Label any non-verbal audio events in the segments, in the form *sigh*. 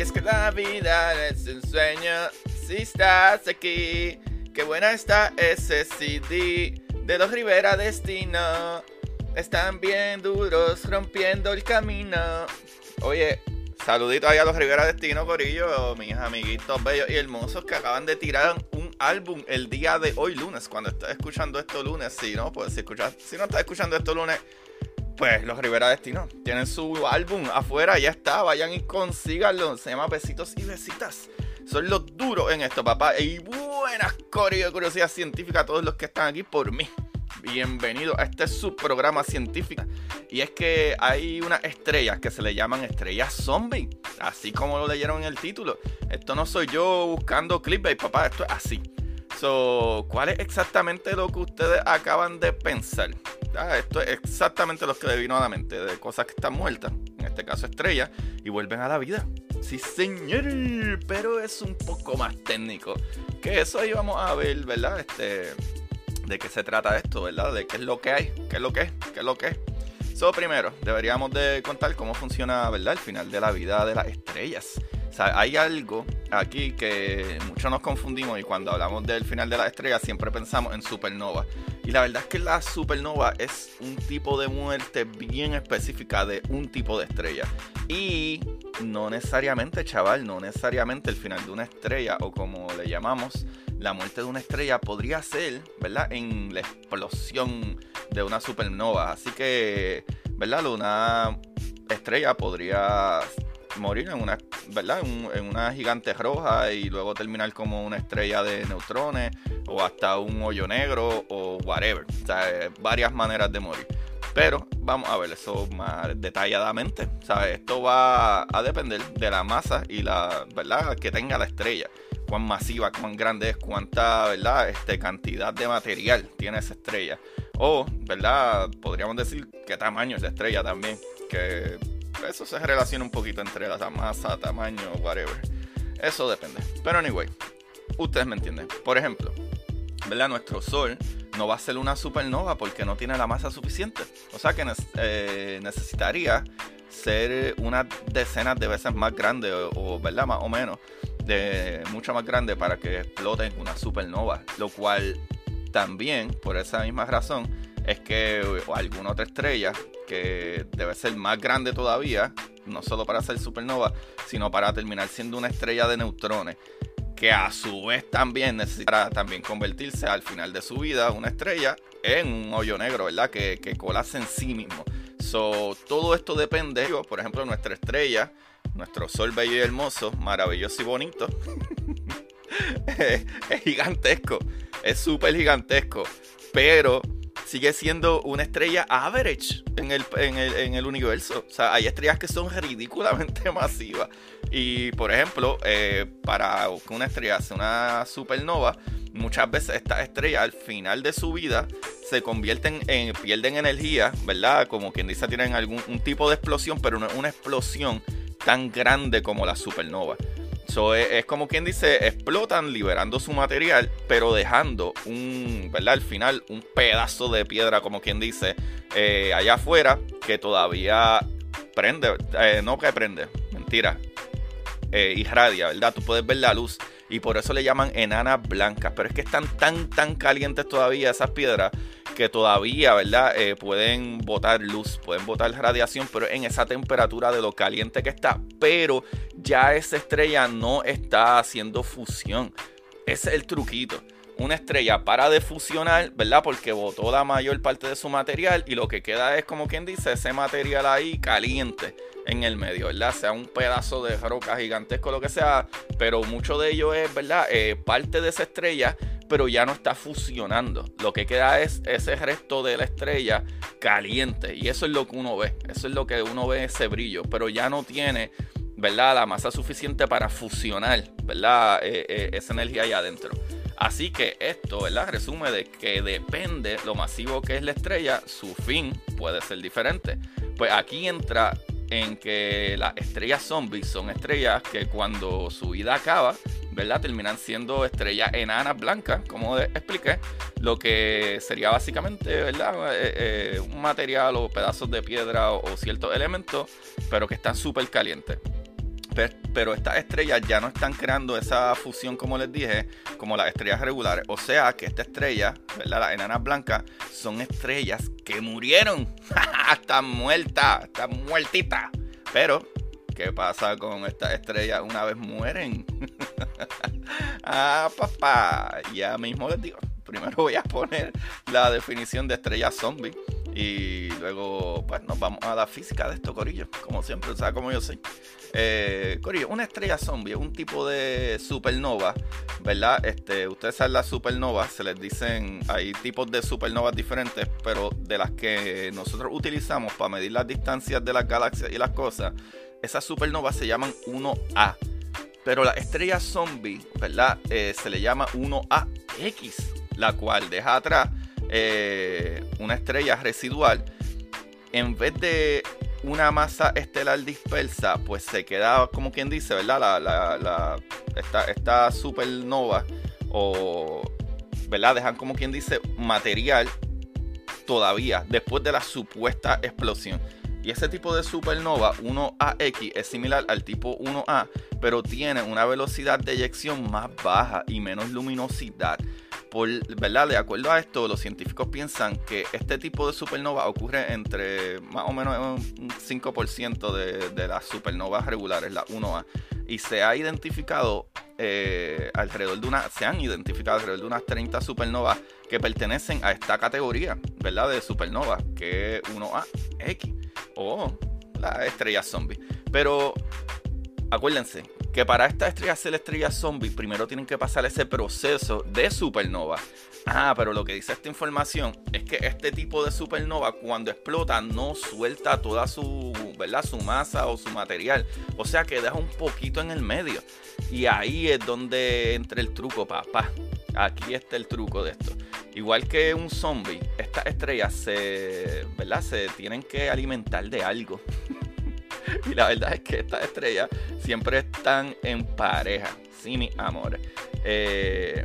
Y es que la vida es un sueño si estás aquí. Qué buena está ese CD de los Rivera Destino. Están bien duros rompiendo el camino. Oye, saludito ahí a los Rivera Destino, Corillo, mis amiguitos bellos y hermosos que acaban de tirar un álbum el día de hoy, lunes. Cuando estás escuchando esto lunes, si no, pues si, escuchas, si no estás escuchando esto lunes, pues los Rivera Destino tienen su álbum afuera, ya está, vayan y consíganlo. Se llama Besitos y Besitas. Son los duros en esto, papá. Y buenas corillo de curiosidad científica a todos los que están aquí por mí. Bienvenido a este subprograma científico. Y es que hay unas estrellas que se le llaman estrellas zombie. Así como lo leyeron en el título. Esto no soy yo buscando clickbait, papá. Esto es así. So, ¿cuál es exactamente lo que ustedes acaban de pensar? Ah, esto es exactamente lo que le vino a la mente, de cosas que están muertas, en este caso estrellas, y vuelven a la vida. Sí, señor, pero es un poco más técnico. Que eso ahí vamos a ver, ¿verdad? Este, de qué se trata esto, ¿verdad? De qué es lo que hay, qué es lo que es, qué es lo que es. So, primero, deberíamos de contar cómo funciona, ¿verdad? El final de la vida de las estrellas. O sea, hay algo aquí que muchos nos confundimos y cuando hablamos del final de las estrellas siempre pensamos en supernova. Y la verdad es que la supernova es un tipo de muerte bien específica de un tipo de estrella. Y no necesariamente, chaval, no necesariamente el final de una estrella o como le llamamos, la muerte de una estrella podría ser, ¿verdad? En la explosión de una supernova. Así que, ¿verdad? Una estrella podría morir en una, ¿verdad? En, una gigante roja y luego terminar como una estrella de neutrones o hasta un hoyo negro o whatever. O sea, varias maneras de morir. Pero vamos a ver eso más detalladamente. Esto va a depender de la masa y la verdad que tenga la estrella. Cuán masiva, cuán grande es, cuánta ¿verdad? Este, cantidad de material tiene esa estrella. O, ¿verdad? Podríamos decir qué tamaño es la estrella también. Que eso se relaciona un poquito entre la masa, tamaño, whatever. Eso depende. Pero anyway, ustedes me entienden. Por ejemplo, ¿verdad? Nuestro Sol no va a ser una supernova porque no tiene la masa suficiente. O sea que eh, necesitaría ser unas decenas de veces más grande o, ¿verdad? Más o menos, de mucho más grande para que explote en una supernova. Lo cual también, por esa misma razón, es que alguna otra estrella que debe ser más grande todavía, no solo para ser supernova, sino para terminar siendo una estrella de neutrones que a su vez también necesitará también convertirse al final de su vida una estrella en un hoyo negro, ¿verdad? Que, que colapse en sí mismo. So, todo esto depende, por ejemplo, nuestra estrella, nuestro sol bello y hermoso, maravilloso y bonito, *laughs* es, es gigantesco, es súper gigantesco, pero sigue siendo una estrella average en el, en, el, en el, universo. O sea, hay estrellas que son ridículamente *laughs* masivas. Y, por ejemplo, eh, para que una estrella sea una supernova, muchas veces estas estrellas al final de su vida se convierten en, pierden energía, ¿verdad? Como quien dice, tienen algún un tipo de explosión, pero no es una explosión tan grande como la supernova. So, es, como quien dice, explotan liberando su material, pero dejando un, ¿verdad? Al final, un pedazo de piedra, como quien dice, eh, allá afuera, que todavía prende, eh, no que prende, mentira, eh, irradia, ¿verdad? Tú puedes ver la luz y por eso le llaman enanas blancas, pero es que están tan, tan calientes todavía esas piedras que todavía, ¿verdad? Eh, pueden botar luz, pueden botar radiación, pero en esa temperatura de lo caliente que está. Pero ya esa estrella no está haciendo fusión. Ese es el truquito. Una estrella para de fusionar, ¿verdad? Porque botó la mayor parte de su material y lo que queda es como quien dice ese material ahí caliente en el medio, ¿verdad? Sea un pedazo de roca gigantesco, lo que sea, pero mucho de ello es, ¿verdad? Eh, parte de esa estrella, pero ya no está fusionando. Lo que queda es ese resto de la estrella caliente y eso es lo que uno ve, eso es lo que uno ve ese brillo, pero ya no tiene ¿verdad? La masa suficiente para fusionar, ¿verdad? Eh, eh, esa energía ahí adentro. Así que esto, ¿verdad? Resume de que depende lo masivo que es la estrella, su fin puede ser diferente. Pues aquí entra en que las estrellas zombies son estrellas que cuando su vida acaba, ¿verdad? Terminan siendo estrellas enanas blancas, como expliqué, lo que sería básicamente, ¿verdad? Eh, un material o pedazos de piedra o ciertos elementos, pero que están súper calientes pero estas estrellas ya no están creando esa fusión, como les dije, como las estrellas regulares. O sea que esta estrella, ¿verdad? Las enanas blancas, son estrellas que murieron. *laughs* están muertas, están muertitas. Pero, ¿qué pasa con estas estrellas una vez mueren? *laughs* ah, papá, ya mismo les digo. Primero voy a poner la definición de estrella zombie. Y luego, pues nos vamos a la física de esto, Corillo. Como siempre, o sea, como yo soy. Eh, Corillo, una estrella zombie un tipo de supernova, ¿verdad? Este, ustedes saben las supernovas, se les dicen, hay tipos de supernovas diferentes, pero de las que nosotros utilizamos para medir las distancias de las galaxias y las cosas, esas supernovas se llaman 1A. Pero la estrella zombie, ¿verdad? Eh, se le llama 1AX, la cual deja atrás eh, una estrella residual. En vez de una masa estelar dispersa, pues se queda, como quien dice, ¿verdad? La, esta, supernova, o, ¿verdad? Dejan, como quien dice, material todavía después de la supuesta explosión. Y ese tipo de supernova 1AX es similar al tipo 1A, pero tiene una velocidad de eyección más baja y menos luminosidad. Por, ¿verdad? De acuerdo a esto, los científicos piensan que este tipo de supernova ocurre entre más o menos un 5% de, de las supernovas regulares, la 1A. Y se ha identificado eh, alrededor de una, se han identificado alrededor de unas 30 supernovas que pertenecen a esta categoría, ¿verdad? De supernova, que es 1AX o la estrella zombie. Pero acuérdense, que para esta estrella ser estrella zombie, primero tienen que pasar ese proceso de supernova. Ah, pero lo que dice esta información es que este tipo de supernova cuando explota no suelta toda su, ¿verdad? su masa o su material. O sea que deja un poquito en el medio. Y ahí es donde entra el truco, papá. Aquí está el truco de esto. Igual que un zombie, estas estrellas se, ¿verdad? se tienen que alimentar de algo. *laughs* y la verdad es que estas estrellas siempre están en pareja. Sí, mi amor. Eh,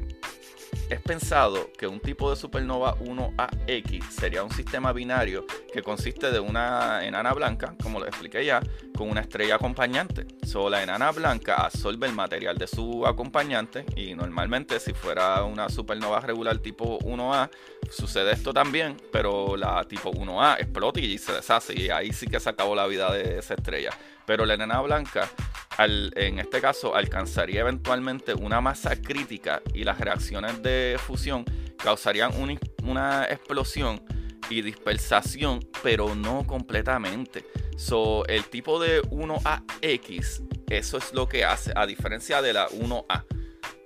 es pensado que un tipo de supernova 1AX sería un sistema binario que consiste de una enana blanca, como lo expliqué ya, con una estrella acompañante. Solo la enana blanca absorbe el material de su acompañante y normalmente si fuera una supernova regular tipo 1A sucede esto también, pero la tipo 1A explota y se deshace y ahí sí que se acabó la vida de esa estrella. Pero la enana blanca, en este caso, alcanzaría eventualmente una masa crítica y las reacciones de fusión causarían una explosión y dispersación, pero no completamente. So, el tipo de 1AX, eso es lo que hace, a diferencia de la 1A.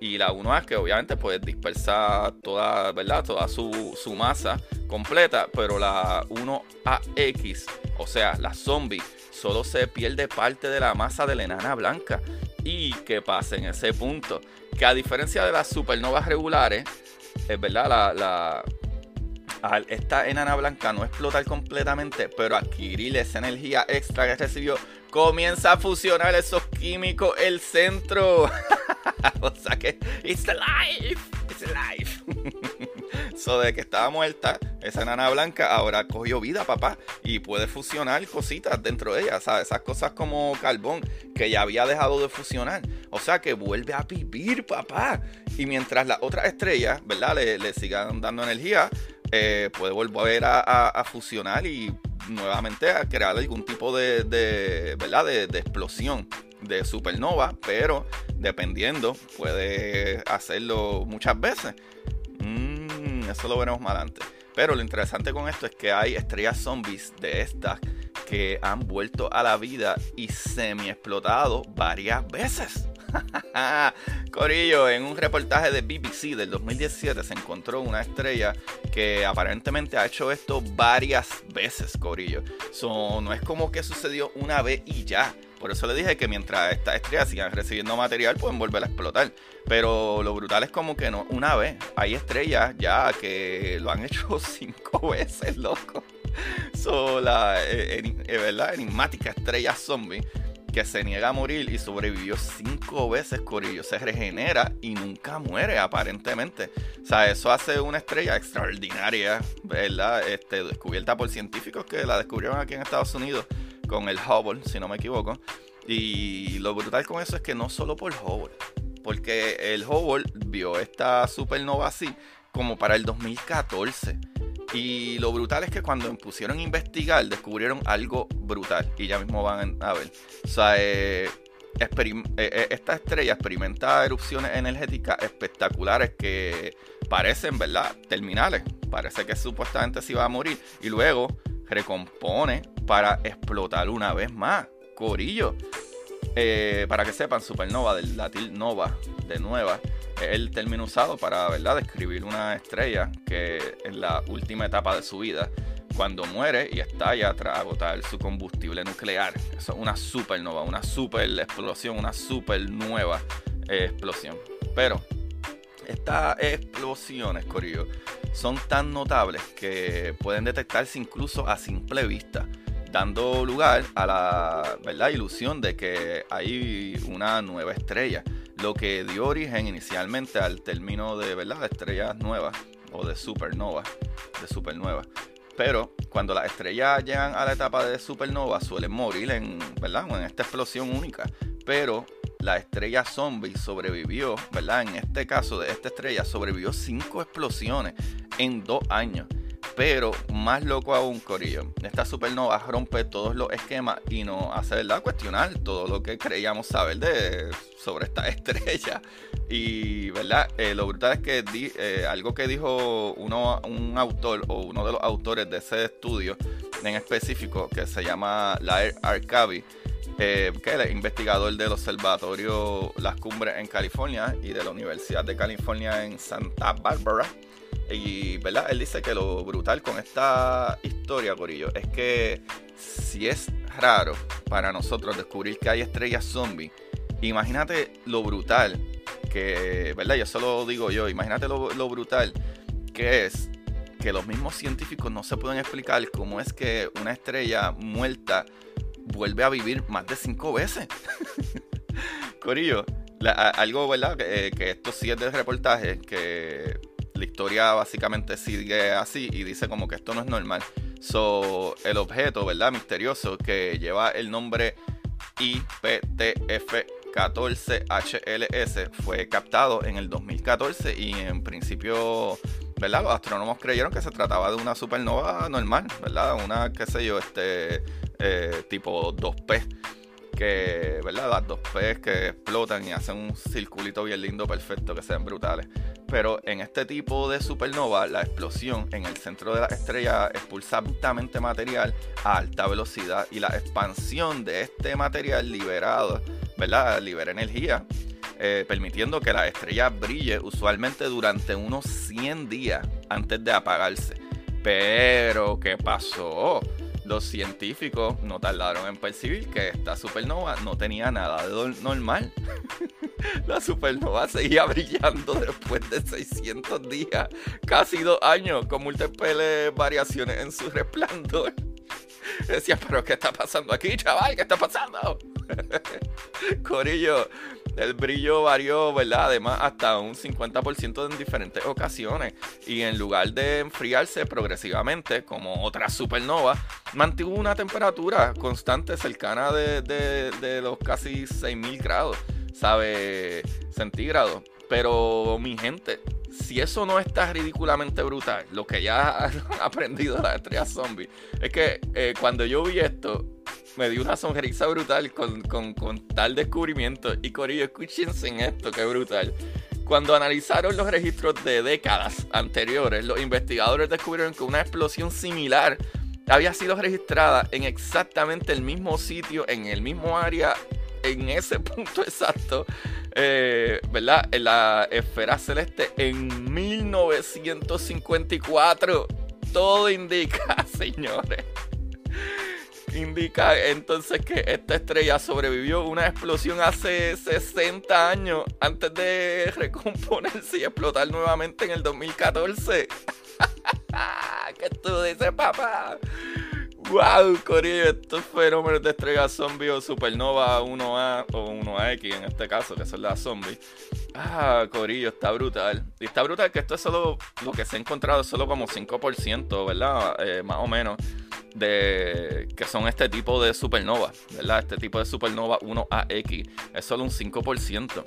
Y la 1A que obviamente puede dispersar toda, ¿verdad? Toda su, su masa completa, pero la 1AX, o sea, la zombie, solo se pierde parte de la masa de la enana blanca. ¿Y qué pasa en ese punto? Que a diferencia de las supernovas regulares, es verdad, la, esta enana blanca no explotar completamente, pero adquirir esa energía extra que recibió, comienza a fusionar esos químicos el centro. *laughs* o sea que, it's alive, it's alive. *laughs* so de que estaba muerta, esa enana blanca ahora cogió vida, papá, y puede fusionar cositas dentro de ella, ¿sabes? Esas cosas como carbón que ya había dejado de fusionar. O sea que vuelve a vivir, papá. Y mientras las otras estrellas, ¿verdad? Le, le sigan dando energía, eh, puede volver a, fusionar y nuevamente a crear algún tipo de, ¿verdad? De, explosión de supernova, pero dependiendo, puede hacerlo muchas veces. Eso lo veremos más adelante. Pero lo interesante con esto es que hay estrellas zombies de estas que han vuelto a la vida y semi explotado varias veces. *laughs* Corillo, en un reportaje de BBC del 2017 se encontró una estrella que aparentemente ha hecho esto varias veces, Corillo. So, no es como que sucedió una vez y ya. Por eso le dije que mientras estas estrellas sigan recibiendo material, pueden volver a explotar. Pero lo brutal es como que no, una vez. Hay estrellas ya que lo han *laughs* hecho cinco veces, loco. Son la eh, eh, ¿verdad? enigmática estrella zombie que se niega a morir y sobrevivió cinco veces, Corillo. Se regenera y nunca muere, aparentemente. O sea, eso hace una estrella extraordinaria, ¿verdad? Este, descubierta por científicos que la descubrieron aquí en Estados Unidos con el Hubble, si no me equivoco. Y lo brutal con eso es que no solo por Hubble, porque el Hubble vio esta supernova así como para el 2014. Y lo brutal es que cuando pusieron a investigar, descubrieron algo brutal. Y ya mismo van a ver. O sea, eh, eh, eh, esta estrella experimenta erupciones energéticas espectaculares que parecen, ¿verdad?, terminales. Parece que supuestamente se iba a morir. Y luego recompone para explotar una vez más. Corillo. para que sepan, supernova del latín nova, de nueva, el término usado para ¿verdad? describir una estrella que en la última etapa de su vida, cuando muere y estalla tras agotar su combustible nuclear. Es una supernova, una super explosión, una super nueva eh, explosión. Pero estas explosiones, Corillo, son tan notables que pueden detectarse incluso a simple vista dando lugar a la ¿verdad? ilusión de que hay una nueva estrella lo que dio origen inicialmente al término de, ¿verdad? estrellas nuevas o de supernova, de. Pero cuando las estrellas llegan a la etapa de supernova suelen morir en, ¿verdad? en esta explosión única. Pero la estrella zombie sobrevivió, ¿verdad? En este caso de esta estrella sobrevivió cinco explosiones en dos años. Pero más loco aún, Corillo, esta supernova rompe todos los esquemas y nos hace ¿verdad? cuestionar todo lo que creíamos saber de, sobre esta *laughs* estrella. Y ¿verdad? Eh, lo brutal es que eh, algo que dijo uno, un autor o uno de los autores de ese estudio en específico, que se llama Lair Arcavi, eh, que es investigador del observatorio Las Cumbres en California y de la Universidad de California en Santa Bárbara. Y, ¿verdad? Él dice que lo brutal con esta historia, Corillo, es que si es raro para nosotros descubrir que hay estrellas zombies, imagínate lo brutal que, ¿verdad? Yo solo digo yo, imagínate lo, lo brutal que es que los mismos científicos no se pueden explicar cómo es que una estrella muerta vuelve a vivir más de cinco veces. *laughs* Corillo, algo, ¿verdad? Que, que, esto sí es del reportaje, que la historia básicamente sigue así y dice como que esto no es normal. So, el objeto, ¿verdad? Misterioso que lleva el nombre IPTF14HLS fue captado en el 2014 y en principio, ¿verdad? Los astrónomos creyeron que se trataba de una supernova normal, ¿verdad? Una, qué sé yo, este eh, tipo 2P que, ¿verdad? Las dos P's que explotan y hacen un circulito bien lindo, perfecto, que sean brutales. Pero en este tipo de supernova, la explosión en el centro de la estrella expulsa altamente material a alta velocidad y la expansión de este material liberado, ¿verdad? Libera energía. Eh, permitiendo que la estrella brille usualmente durante unos 100 días antes de apagarse. Pero, ¿qué pasó? Los científicos no tardaron en percibir que esta supernova no tenía nada de normal. *laughs* la supernova seguía brillando después de 600 días, casi dos años, con múltiples variaciones en su resplandor. *laughs* Decía, pero ¿qué está pasando aquí, chaval? ¿Qué está pasando? *laughs* Corillo, el brillo varió, ¿verdad? Además, hasta un 50% en diferentes ocasiones. Y en lugar de enfriarse progresivamente, como otras supernovas, mantuvo una temperatura constante cercana de, los casi 6000 grados, ¿sabe? Centígrados. Pero, mi gente, si eso no está ridículamente brutal, lo que ya *laughs* han aprendido las estrellas zombies, es que eh, cuando yo vi esto, me dio una sonrisa brutal con, tal descubrimiento. Y Corillo, escúchense en esto, qué brutal. Cuando analizaron los registros de décadas anteriores, los investigadores descubrieron que una explosión similar había sido registrada en exactamente el mismo sitio, en el mismo área, en ese *laughs* punto exacto, eh, ¿verdad? En la esfera celeste en 1954. Todo indica, *laughs* señores indica entonces que esta estrella sobrevivió una explosión hace 60 años antes de *laughs* recomponerse y explotar nuevamente en el 2014. *laughs* ¿Qué tú dices, papá? ¡Wow, Corillo! Estos fenómenos de estrellas zombie o supernova 1A o 1AX en este caso, que son las zombies. Ah, Corillo, está brutal. Y está brutal que esto es solo lo que se ha encontrado, es solo como 5%, ¿verdad? Eh, más o menos de que son este tipo de supernova, ¿verdad? Este tipo de supernova 1AX es solo un 5%.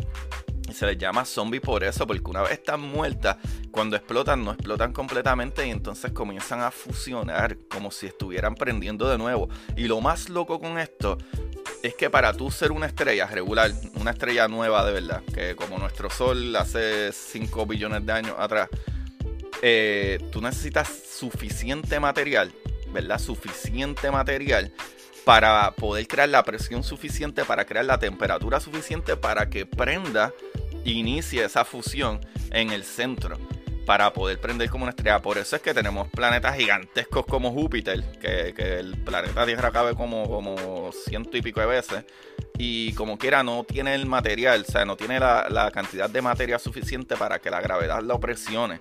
Y se les llama zombie por eso, porque una vez están muertas, cuando explotan, no explotan completamente y entonces comienzan a fusionar como si estuvieran prendiendo de nuevo. Y lo más loco con esto es que para tú ser una estrella regular, una estrella nueva de verdad, que como nuestro Sol hace 5 billones de años atrás, eh, tú necesitas suficiente material ¿verdad? Suficiente material para poder crear la presión suficiente, para crear la temperatura suficiente para que prenda e inicie esa fusión en el centro para poder prender como una estrella. Por eso es que tenemos planetas gigantescos como Júpiter, que, el planeta Tierra cabe como, como ciento y pico de veces. Y como quiera, no tiene el material, o sea, no tiene la, la cantidad de materia suficiente para que la gravedad lo presione.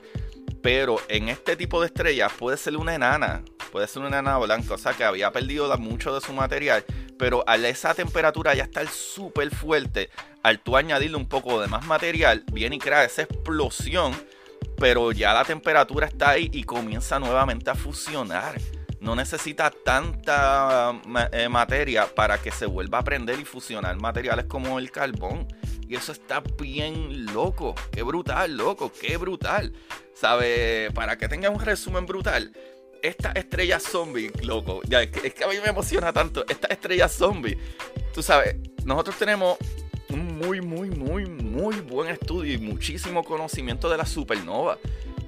Pero en este tipo de estrellas puede ser una enana, puede ser una enana blanca, o sea que había perdido mucho de su material, pero a esa temperatura ya está súper fuerte, al tú añadirle un poco de más material, viene y crea esa explosión, pero ya la temperatura está ahí y comienza nuevamente a fusionar. No necesita tanta eh, materia para que se vuelva a prender y fusionar materiales como el carbón. Y eso está bien loco. Qué brutal, loco. Qué brutal. ¿Sabe? Para que tenga un resumen brutal esta estrella zombie, loco, ya, es, que, a mí me emociona tanto. Esta estrella zombie, tú sabes, nosotros tenemos un muy, muy, muy, muy buen estudio y muchísimo conocimiento de la supernova.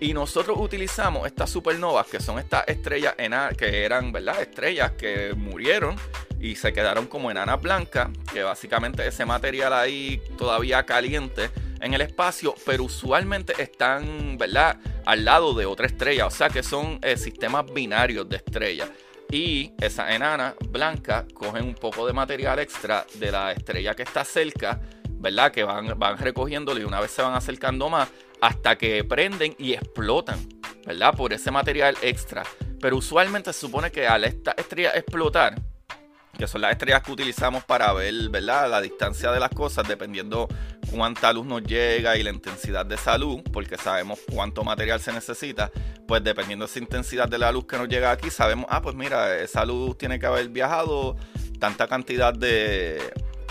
Y nosotros utilizamos estas supernovas, que son estas estrellas que eran, ¿verdad? Estrellas que murieron y se quedaron como enanas blancas, que básicamente ese material ahí todavía caliente en el espacio, pero usualmente están, ¿verdad? Al lado de otra estrella, o sea que son eh, sistemas binarios de estrellas. Y esa enana blanca cogen un poco de material extra de la estrella que está cerca, ¿verdad? Que van, van recogiéndolo y una vez se van acercando más hasta que prenden y explotan, ¿verdad? Por ese material extra. Pero usualmente se supone que al esta estrella explotar, que son las estrellas que utilizamos para ver, ¿verdad? La distancia de las cosas, dependiendo cuánta luz nos llega y la intensidad de esa luz, porque sabemos cuánto material se necesita, pues dependiendo de esa intensidad de la luz que nos llega aquí, sabemos, ah, pues mira, esa luz tiene que haber viajado tanta cantidad de,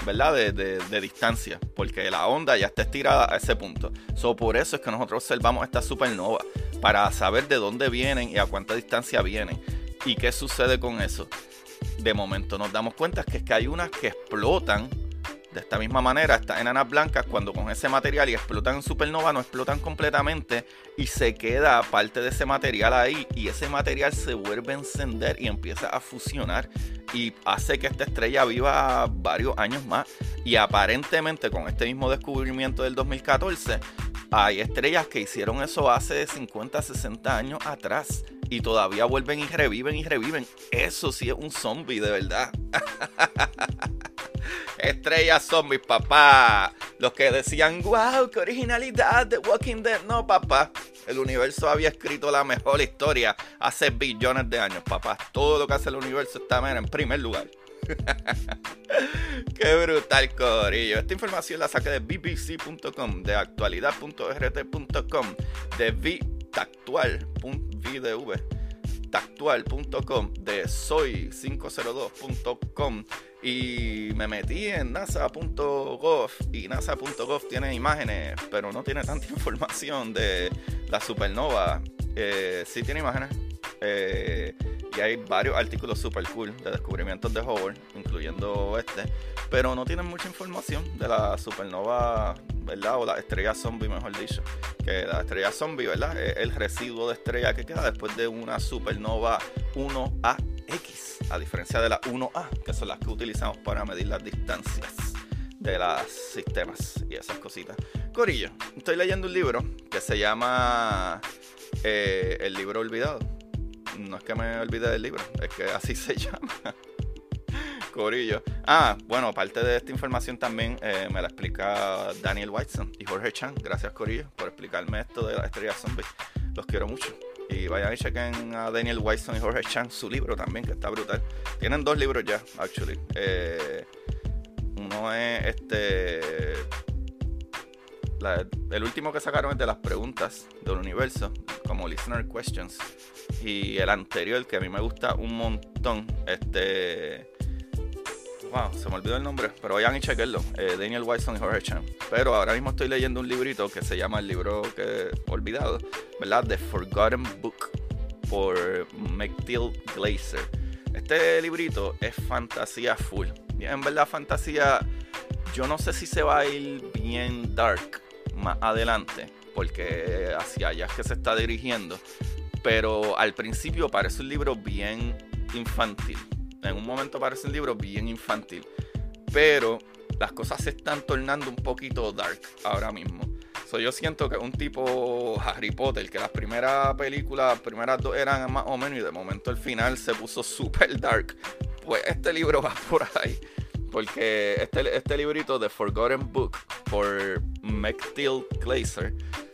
¿verdad? De, de, distancia, porque la onda ya está estirada a ese punto. So, por eso es que nosotros observamos esta supernova, para saber de dónde vienen y a cuánta distancia vienen. ¿Y qué sucede con eso? De momento nos damos cuenta que es que hay unas que explotan de esta misma manera, estas enanas blancas, cuando con ese material y explotan en supernova, no explotan completamente y se queda parte de ese material ahí y ese material se vuelve a encender y empieza a fusionar y hace que esta estrella viva varios años más. Y aparentemente con este mismo descubrimiento del 2014, hay estrellas que hicieron eso hace 50, 60 años atrás y todavía vuelven y reviven y reviven. Eso sí es un zombie de verdad. *laughs* Estrellas zombies, papá. Los que decían, wow, qué originalidad de Walking Dead. No, papá. El universo había escrito la mejor historia hace billones de años, papá. Todo lo que hace el universo está en primer lugar. *laughs* Qué brutal, Corillo. Esta información la saqué de bbc.com, de actualidad.rt.com, de vitactual.vdv de soy502.com y me metí en nasa.gov y nasa.gov tiene imágenes, pero no tiene tanta *laughs* información de la supernova. Eh, sí tiene imágenes. Eh, y hay varios artículos super cool de descubrimientos de Howard, incluyendo este, pero no tienen mucha información de la supernova, ¿verdad? O la estrella zombie, mejor dicho. Que la estrella zombie, ¿verdad? Es el residuo de estrella que queda después de una supernova 1AX, a diferencia de la 1A, que son las que utilizamos para medir las distancias de los sistemas y esas cositas. Corillo, estoy leyendo un libro que se llama eh, El libro olvidado no es que me olvide del libro, es que así *laughs* se llama. Corillo. Ah, bueno, aparte de esta información también eh, me la explica Daniel Whiteson y Jorge Chan. Gracias, Corillo, por explicarme esto de la estrella zombie. Los quiero mucho. Y vayan y chequen a Daniel Whiteson y Jorge Chan su libro también, que está brutal. Tienen dos libros ya, actually. Eh, uno es este. El último que sacaron es de las preguntas del universo, como Listener Questions. Y el anterior, que a mí me gusta un montón, este. Wow, se me olvidó el nombre, pero vayan y chequenlo. Eh, Daniel Wyson y Jorge Chan. Pero ahora mismo estoy leyendo un librito que se llama el libro que olvidado, ¿verdad? The Forgotten Book por McTill Glazer. Este librito es fantasía full. En verdad, fantasía. Yo no sé si se va a ir bien dark más adelante, porque hacia allá es que se está dirigiendo pero al principio parece un libro bien infantil. En un momento parece un libro bien infantil, pero las cosas se están tornando un poquito dark ahora mismo. So, yo siento que un tipo Harry Potter, que las primeras películas, las primeras dos eran más o menos, y de momento el final se puso *laughs* super dark. Pues este libro va por ahí. Porque este, este librito, The Forgotten Book, por McTill Glazer,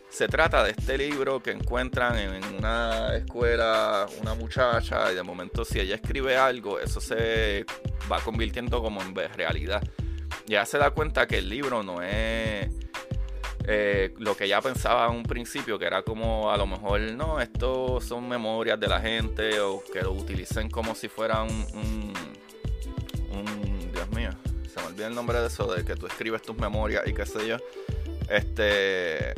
se trata de este libro que encuentran en una escuela una muchacha y de momento si ella escribe algo, eso se va convirtiendo como en realidad. Ya se da cuenta que el libro no es eh, lo que ella pensaba en un principio, que era como a lo mejor, no, esto son memorias de la gente o que lo utilicen como si fuera un, se me olvida el nombre de eso, de que tú escribes tus memorias y qué sé yo. Este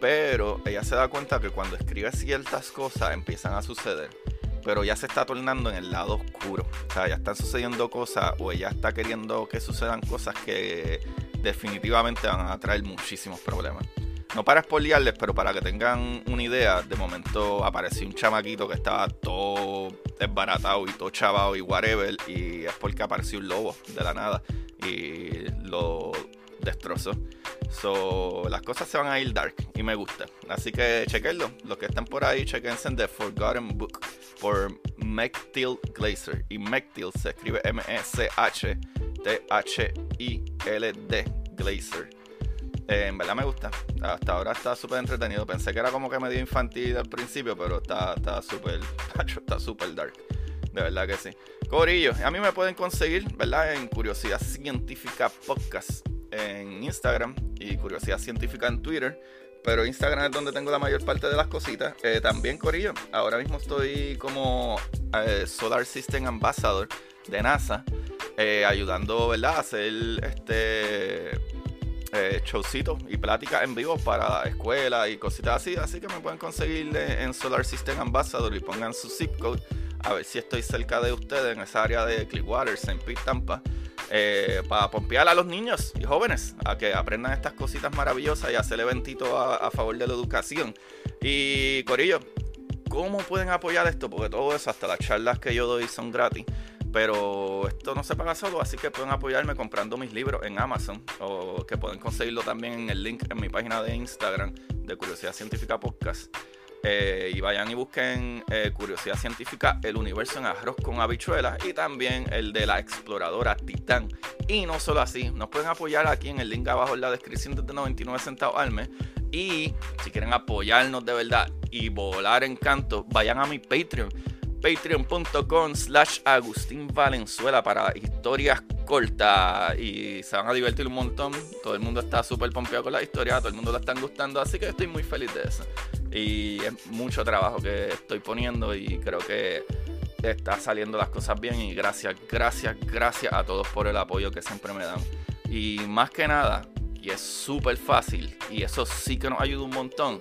pero ella se da cuenta que cuando escribe ciertas cosas empiezan a suceder. Pero ya se está tornando en el lado oscuro. O sea, ya están sucediendo cosas o ella está queriendo que sucedan cosas que definitivamente van a traer muchísimos problemas. No para espoliarles, pero para que tengan una idea, de momento apareció un chamaquito que estaba todo desbaratado y todo chavado y whatever, y es porque apareció un lobo de la nada y lo destrozó. So, las cosas se van a ir dark y me gusta. Así que chequenlo. Los que están por ahí, chequense en The Forgotten Book por McTill Glazer. Y McTill se escribe M-E-C-H-T-H-I-L-D Glazer. Eh, en verdad me gusta. Hasta ahora está súper entretenido. Pensé que era como que medio infantil al principio, pero está súper *laughs* está súper dark. De verdad que sí. Corillo, a mí me pueden conseguir, ¿verdad? En Curiosidad Científica Podcast en Instagram y Curiosidad Científica en Twitter. Pero Instagram es donde tengo la mayor parte de las cositas. Eh, también, Corillo, ahora mismo estoy como eh, Solar System Ambassador de NASA, ayudando, ¿verdad?, a hacer este showcitos y pláticas en vivo para escuelas y cositas así. Así que me pueden conseguir en Solar System Ambassador y pongan su zip code a ver si estoy cerca de ustedes en esa área de Clearwater, St. Pete, Tampa. Eh, para pompear a los niños y jóvenes a que aprendan estas cositas maravillosas y hacer eventito a, a favor de la educación. Y Corillo, ¿cómo pueden apoyar esto? Porque todo eso, hasta las charlas que yo doy son gratis. Pero esto no se paga solo, así que pueden apoyarme comprando mis libros en Amazon o que pueden conseguirlo también en el link en mi página de Instagram de Curiosidad Científica Podcast. Eh, y vayan y busquen eh, Curiosidad Científica, el universo en arroz con habichuelas y también el de la exploradora Titán. Y no solo así, nos pueden apoyar aquí en el link abajo en la descripción desde 99 centavos al mes. Y si quieren apoyarnos de verdad y volar en canto, vayan a mi Patreon patreon.com slash Agustín Valenzuela para historias cortas y se van a divertir un montón. Todo el mundo está súper pompeado con la historia, todo el mundo la están gustando, así que estoy muy feliz de eso. Y es mucho trabajo que estoy poniendo y creo que está saliendo las cosas bien y gracias, gracias, gracias a todos por el apoyo que siempre me dan. Y más que nada, y es súper fácil y eso sí que nos ayuda un montón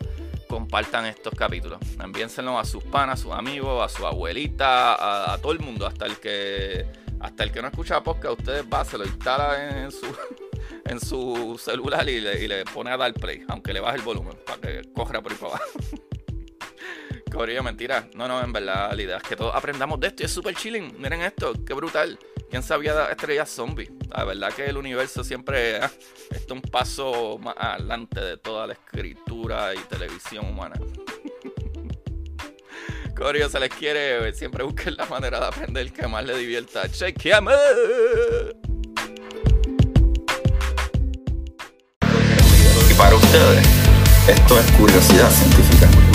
compartan estos capítulos. Envíenselos a sus panas, a sus amigos, a su abuelita, a, todo el mundo, hasta el que hasta el que no escucha podcast, ustedes va, se lo instala en su *laughs* en su celular y le, pone a dar play, aunque le baje el volumen para que corra por ahí para abajo. *laughs* Corillo, mentira. No, no, en verdad, la idea es que todos aprendamos de esto y es súper chilling. Miren esto, qué brutal. ¿Quién sabía estrellas zombies? La verdad que el universo siempre ah, está un paso más adelante de toda la escritura y televisión humana. *laughs* Corio se les quiere, siempre busquen la manera de aprender que más le divierta. ¡Chequeame! Y para ustedes, esto es curiosidad científica.